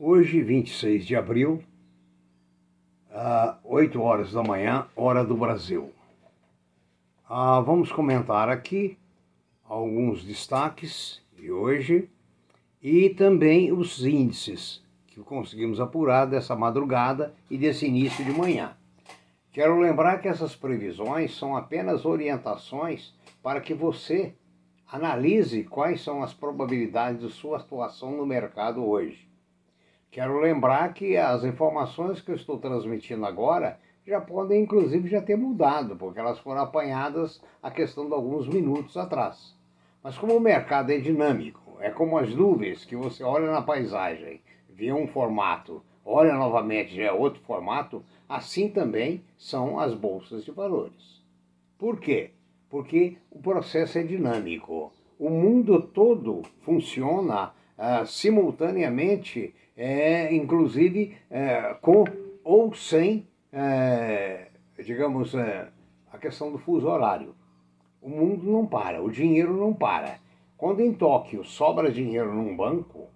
Hoje, 26 de abril, às 8 horas da manhã, hora do Brasil. Ah, vamos comentar aqui alguns destaques de hoje e também os índices que conseguimos apurar dessa madrugada e desse início de manhã. Quero lembrar que essas previsões são apenas orientações para que você analise quais são as probabilidades de sua atuação no mercado hoje. Quero lembrar que as informações que eu estou transmitindo agora já podem, inclusive, já ter mudado, porque elas foram apanhadas a questão de alguns minutos atrás. Mas como o mercado é dinâmico, é como as nuvens que você olha na paisagem, vê um formato, olha novamente, já é outro formato, assim também são as bolsas de valores. Por quê? Porque o processo é dinâmico. O mundo todo funciona uh, simultaneamente é, inclusive é, com ou sem, é, digamos, é, a questão do fuso horário. O mundo não para, o dinheiro não para. Quando em Tóquio sobra dinheiro num banco,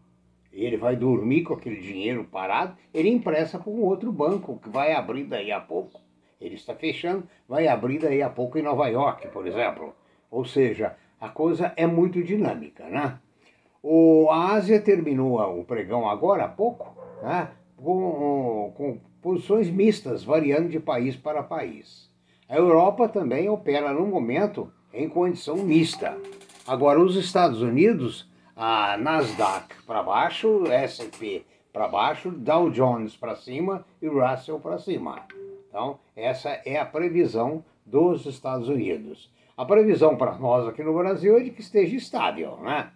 e ele vai dormir com aquele dinheiro parado, ele empresta um outro banco que vai abrir daí a pouco. Ele está fechando, vai abrir daí a pouco em Nova York, por exemplo. Ou seja, a coisa é muito dinâmica, né? O, Ásia terminou o pregão agora há pouco, né, com, com posições mistas, variando de país para país. A Europa também opera no momento em condição mista. Agora, os Estados Unidos, a Nasdaq para baixo, S&P para baixo, Dow Jones para cima e Russell para cima. Então, essa é a previsão dos Estados Unidos. A previsão para nós aqui no Brasil é de que esteja estável, né?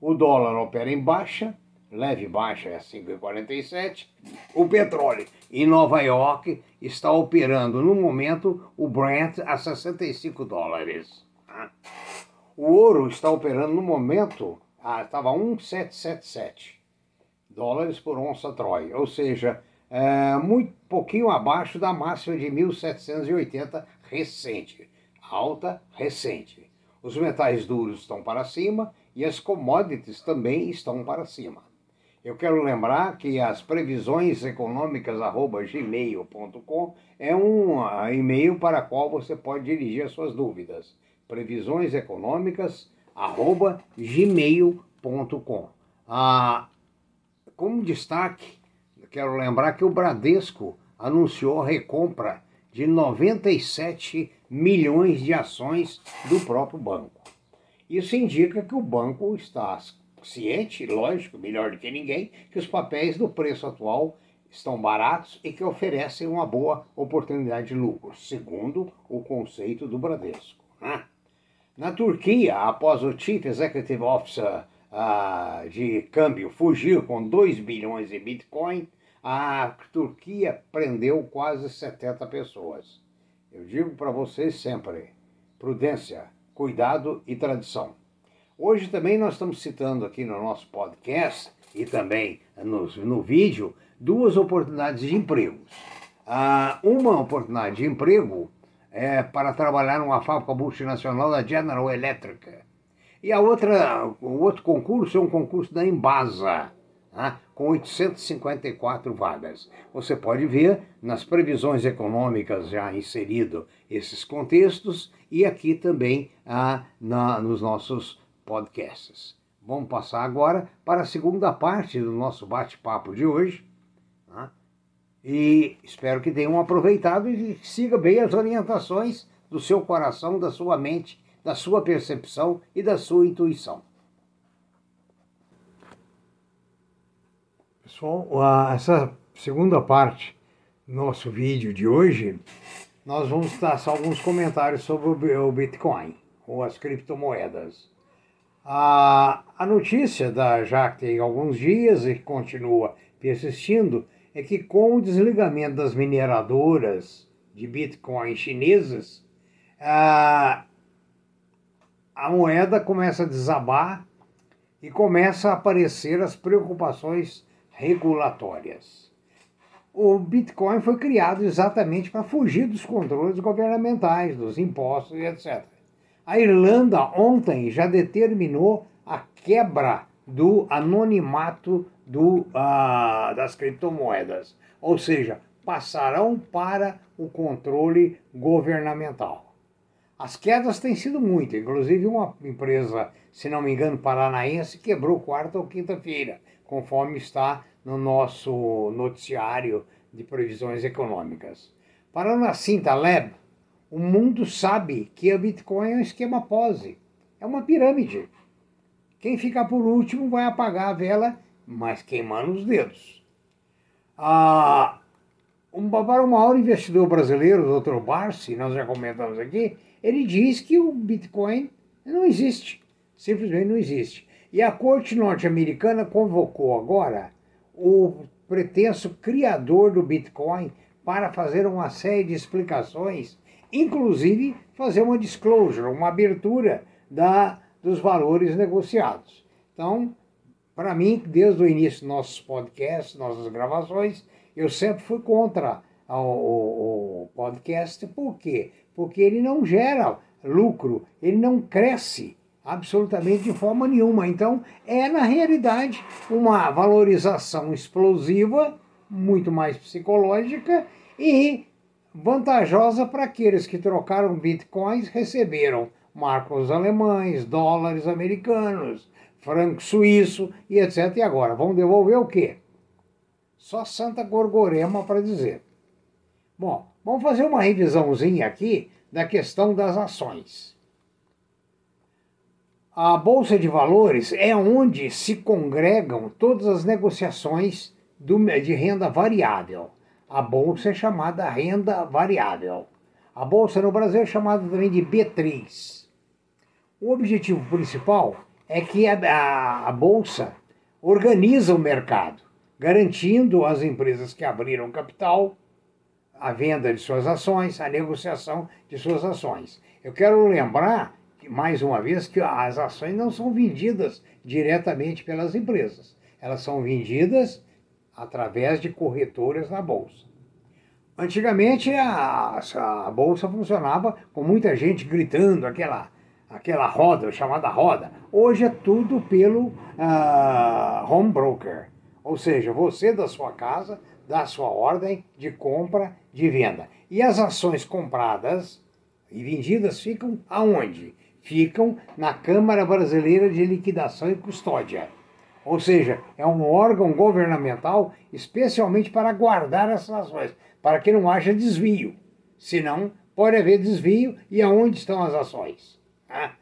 O dólar opera em baixa, leve baixa é 5,47. O petróleo em Nova York está operando no momento o Brent a 65 dólares. O ouro está operando no momento, ah, estava 1,777 dólares por onça Troy, ou seja, é, muito pouquinho abaixo da máxima de 1780 recente, alta recente. Os metais duros estão para cima e as commodities também estão para cima. Eu quero lembrar que as previsões econômicas gmail.com é um ah, e-mail para qual você pode dirigir as suas dúvidas. Previsões econômicas gmail.com. Ah, como destaque, quero lembrar que o Bradesco anunciou a recompra de 97 milhões de ações do próprio banco. Isso indica que o banco está ciente, lógico, melhor do que ninguém, que os papéis do preço atual estão baratos e que oferecem uma boa oportunidade de lucro, segundo o conceito do Bradesco. Né? Na Turquia, após o Chief Executive Officer uh, de câmbio fugir com 2 bilhões de Bitcoin, a Turquia prendeu quase 70 pessoas. Eu digo para vocês sempre: prudência cuidado e tradição. Hoje também nós estamos citando aqui no nosso podcast e também no, no vídeo duas oportunidades de emprego. Ah, uma oportunidade de emprego é para trabalhar numa fábrica multinacional da General Electric. E a outra, o outro concurso é um concurso da Embasa, tá? com 854 vagas. Você pode ver nas previsões econômicas já inserido esses contextos e aqui também ah, na, nos nossos podcasts. Vamos passar agora para a segunda parte do nosso bate-papo de hoje. Tá? E espero que tenham aproveitado e siga bem as orientações do seu coração, da sua mente, da sua percepção e da sua intuição. Essa segunda parte do nosso vídeo de hoje, nós vamos traçar alguns comentários sobre o Bitcoin, ou as criptomoedas. A, a notícia da já tem alguns dias e continua persistindo é que com o desligamento das mineradoras de Bitcoin chinesas, a, a moeda começa a desabar e começa a aparecer as preocupações regulatórias. O Bitcoin foi criado exatamente para fugir dos controles governamentais, dos impostos e etc. A Irlanda ontem já determinou a quebra do anonimato do, ah, das criptomoedas, ou seja, passarão para o controle governamental. As quedas têm sido muitas, inclusive uma empresa, se não me engano, paranaense, quebrou quarta ou quinta-feira, conforme está no nosso noticiário de previsões econômicas. Para a Cinta Lab, o mundo sabe que a Bitcoin é um esquema pose, é uma pirâmide. Quem ficar por último vai apagar a vela, mas queimando os dedos. Ah, um, para o maior investidor brasileiro, o Dr. Barsi, nós já comentamos aqui, ele diz que o Bitcoin não existe, simplesmente não existe. E a corte norte-americana convocou agora o pretenso criador do Bitcoin para fazer uma série de explicações, inclusive fazer uma disclosure, uma abertura da, dos valores negociados. Então, para mim, desde o início dos nossos podcasts, nossas gravações, eu sempre fui contra o, podcast. Por quê? Porque ele não gera lucro, ele não cresce absolutamente de forma nenhuma. Então, é na realidade uma valorização explosiva, muito mais psicológica e vantajosa para aqueles que trocaram bitcoins, receberam marcos alemães, dólares americanos, franco suíço e etc. E agora, vão devolver o quê? Só Santa Gorgorema para dizer. Bom, vamos fazer uma revisãozinha aqui da questão das ações. A Bolsa de Valores é onde se congregam todas as negociações do, de renda variável. A bolsa é chamada renda variável. A bolsa no Brasil é chamada também de B3. O objetivo principal é que a, a, a bolsa organiza o mercado, garantindo às empresas que abriram capital a venda de suas ações, a negociação de suas ações. Eu quero lembrar, mais uma vez, que as ações não são vendidas diretamente pelas empresas. Elas são vendidas através de corretoras na bolsa. Antigamente a, a bolsa funcionava com muita gente gritando, aquela, aquela roda, chamada roda. Hoje é tudo pelo uh, home broker, ou seja, você da sua casa dá sua ordem de compra, de venda. E as ações compradas e vendidas ficam aonde? Ficam na Câmara Brasileira de Liquidação e Custódia ou seja, é um órgão governamental especialmente para guardar essas ações, para que não haja desvio. Senão, pode haver desvio e aonde estão as ações? Ah,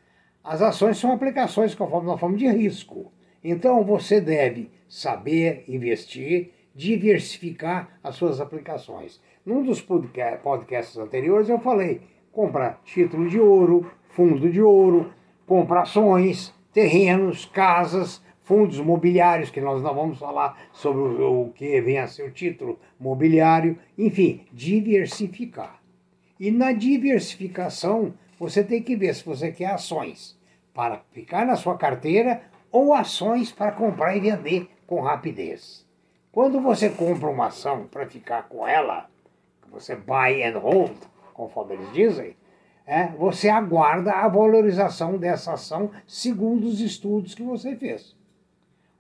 as ações são aplicações conforme nós falamos de risco. Então, você deve saber investir, diversificar as suas aplicações. Num dos podcasts anteriores eu falei, comprar título de ouro, fundo de ouro, comprar ações, terrenos, casas, fundos mobiliários, que nós não vamos falar sobre o que vem a ser o título mobiliário, enfim, diversificar. E na diversificação, você tem que ver se você quer ações para ficar na sua carteira ou ações para comprar e vender com rapidez. Quando você compra uma ação para ficar com ela, você buy and hold, conforme eles dizem, é, você aguarda a valorização dessa ação segundo os estudos que você fez.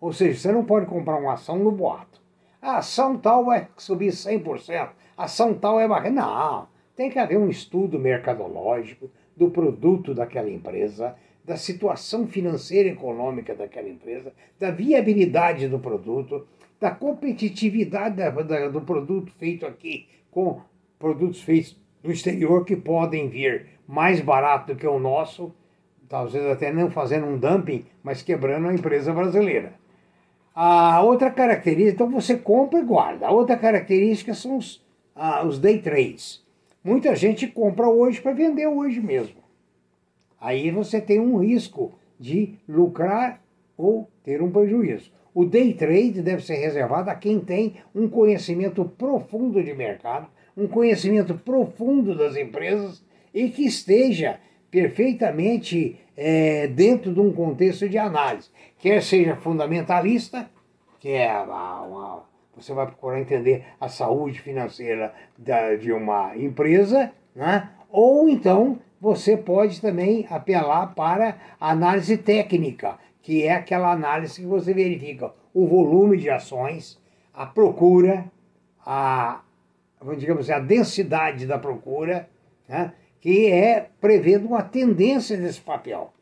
Ou seja, você não pode comprar uma ação no boato. A ação tal vai subir 100%, a ação tal é bacana. Não, tem que haver um estudo mercadológico do produto daquela empresa, da situação financeira e econômica daquela empresa, da viabilidade do produto, da competitividade da, da, do produto feito aqui com produtos feitos no exterior que podem vir mais barato do que o nosso, talvez até não fazendo um dumping, mas quebrando a empresa brasileira. A outra característica, então você compra e guarda. A outra característica são os, ah, os day trades. Muita gente compra hoje para vender hoje mesmo. Aí você tem um risco de lucrar ou ter um prejuízo. O day trade deve ser reservado a quem tem um conhecimento profundo de mercado, um conhecimento profundo das empresas e que esteja perfeitamente é, dentro de um contexto de análise, quer seja fundamentalista, que é uma, uma, você vai procurar entender a saúde financeira da, de uma empresa, né? ou então você pode também apelar para análise técnica, que é aquela análise que você verifica o volume de ações, a procura, a, digamos assim, a densidade da procura, né? Que é prevendo uma tendência desse papel.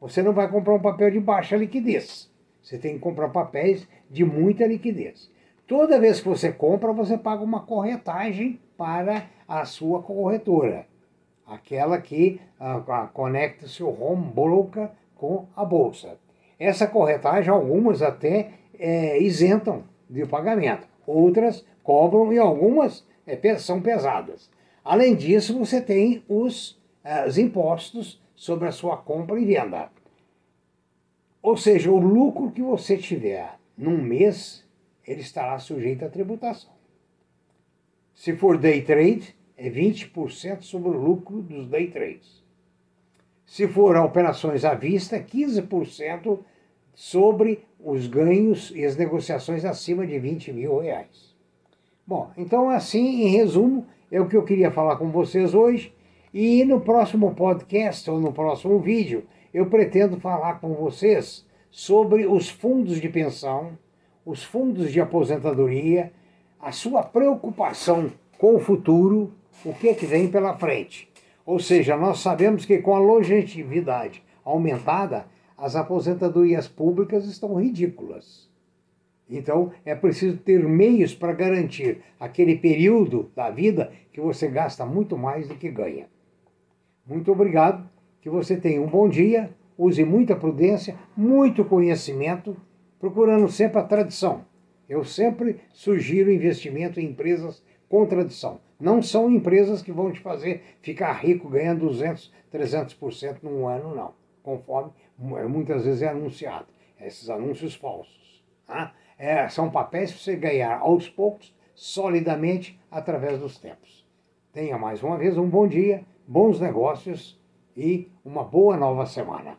Você não vai comprar um papel de baixa liquidez. Você tem que comprar papéis de muita liquidez. Toda vez que você compra, você paga uma corretagem para a sua corretora, aquela que uh, conecta seu home broker com a bolsa. Essa corretagem, algumas até é, isentam de pagamento, outras cobram e algumas é, são pesadas. Além disso, você tem os, uh, os impostos sobre a sua compra e venda. Ou seja, o lucro que você tiver num mês, ele estará sujeito à tributação. Se for day trade, é 20% sobre o lucro dos day trades. Se for operações à vista, 15% sobre os ganhos e as negociações acima de 20 mil reais. Bom, então assim, em resumo, é o que eu queria falar com vocês hoje. E no próximo podcast ou no próximo vídeo, eu pretendo falar com vocês sobre os fundos de pensão, os fundos de aposentadoria, a sua preocupação com o futuro, o que, é que vem pela frente. Ou seja, nós sabemos que com a longevidade aumentada, as aposentadorias públicas estão ridículas. Então, é preciso ter meios para garantir aquele período da vida que você gasta muito mais do que ganha. Muito obrigado, que você tenha um bom dia, use muita prudência, muito conhecimento, procurando sempre a tradição. Eu sempre sugiro investimento em empresas com tradição. Não são empresas que vão te fazer ficar rico ganhando 200, 300% num ano, não. Conforme muitas vezes é anunciado. Esses anúncios falsos. Tá? É, são papéis para você ganhar aos poucos, solidamente, através dos tempos. Tenha mais uma vez um bom dia bons negócios e uma boa nova semana.